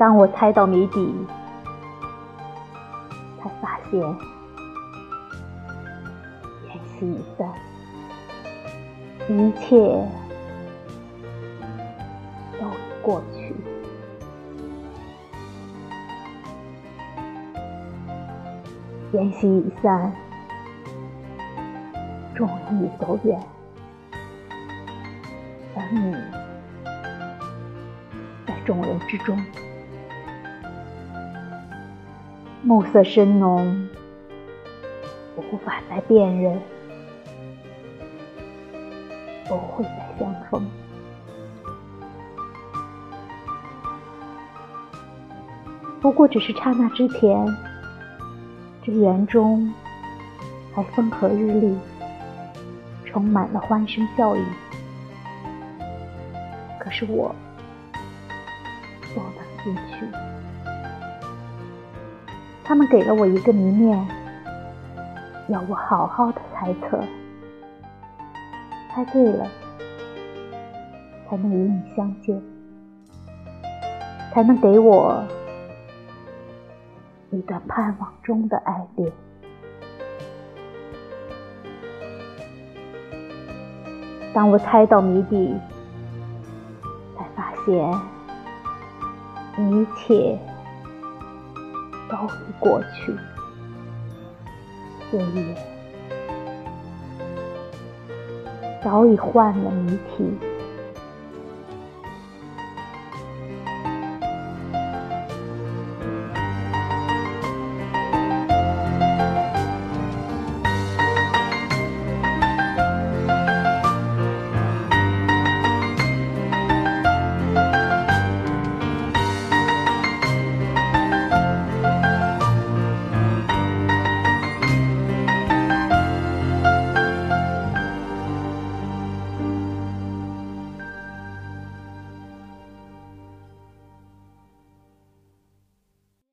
当我猜到谜底，才发现烟消已散，一切都已过去。烟消已散，众人已走远，而你在众人之中。暮色深浓，无法再辨认，不会再相逢。不过只是刹那之前，这园中还风和日丽，充满了欢声笑语。可是我不能进去。他们给了我一个谜面，要我好好的猜测，猜对了，才能与你相见，才能给我一段盼望中的爱恋。当我猜到谜底，才发现一切。都已过去，岁月早已换了谜题。